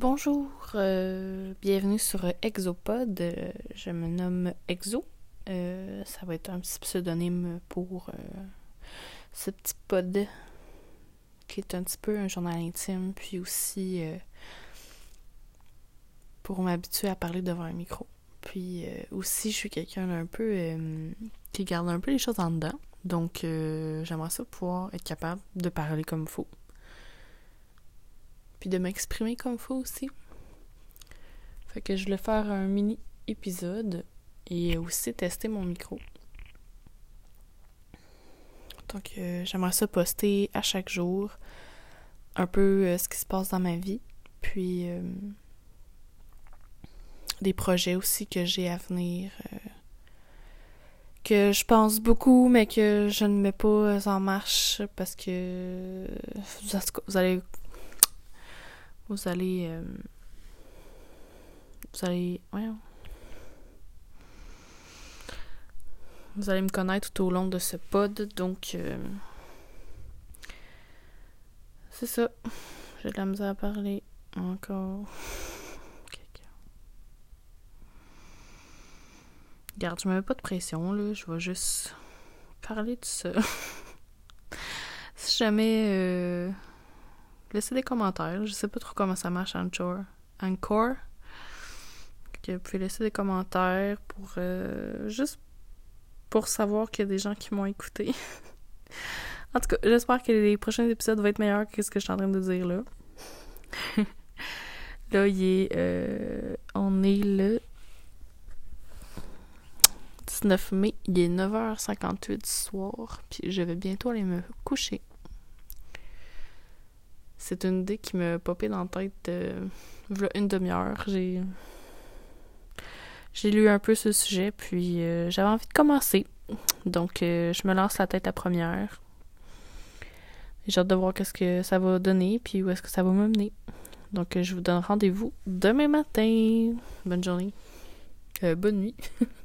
Bonjour, euh, bienvenue sur Exopod. Euh, je me nomme Exo. Euh, ça va être un petit pseudonyme pour ce petit pod qui est un petit peu un journal intime, puis aussi pour m'habituer à parler devant un micro. Puis aussi, je suis quelqu'un d'un peu qui garde un peu les choses en dedans. Donc, j'aimerais ça pouvoir être capable de parler comme il faut puis de m'exprimer comme faut aussi. Fait que je voulais faire un mini épisode et aussi tester mon micro. Donc euh, j'aimerais ça poster à chaque jour un peu euh, ce qui se passe dans ma vie, puis euh, des projets aussi que j'ai à venir que je pense beaucoup mais que je ne mets pas en marche parce que vous allez vous allez. Euh, vous allez. Vous allez me connaître tout au long de ce pod, donc. Euh, c'est ça. J'ai de la misère à parler. Encore. Regarde, je me mets pas de pression, là. Je vais juste parler de ça. si jamais. Euh, laissez des commentaires. Je sais pas trop comment ça marche Anchor. Encore. Que vous pouvez laisser des commentaires pour euh, juste pour savoir qu'il y a des gens qui m'ont écouté. en tout cas, j'espère que les prochains épisodes vont être meilleurs que ce que je suis en train de dire là. là, il est. Euh, on est le 19 mai. Il est 9h58 du soir. Puis je vais bientôt aller me coucher. C'est une idée qui me popé dans la tête euh, une demi-heure. J'ai j'ai lu un peu ce sujet, puis euh, j'avais envie de commencer. Donc, euh, je me lance la tête à première. J'ai hâte de voir qu'est-ce que ça va donner, puis où est-ce que ça va me mener. Donc, je vous donne rendez-vous demain matin. Bonne journée. bonne nuit.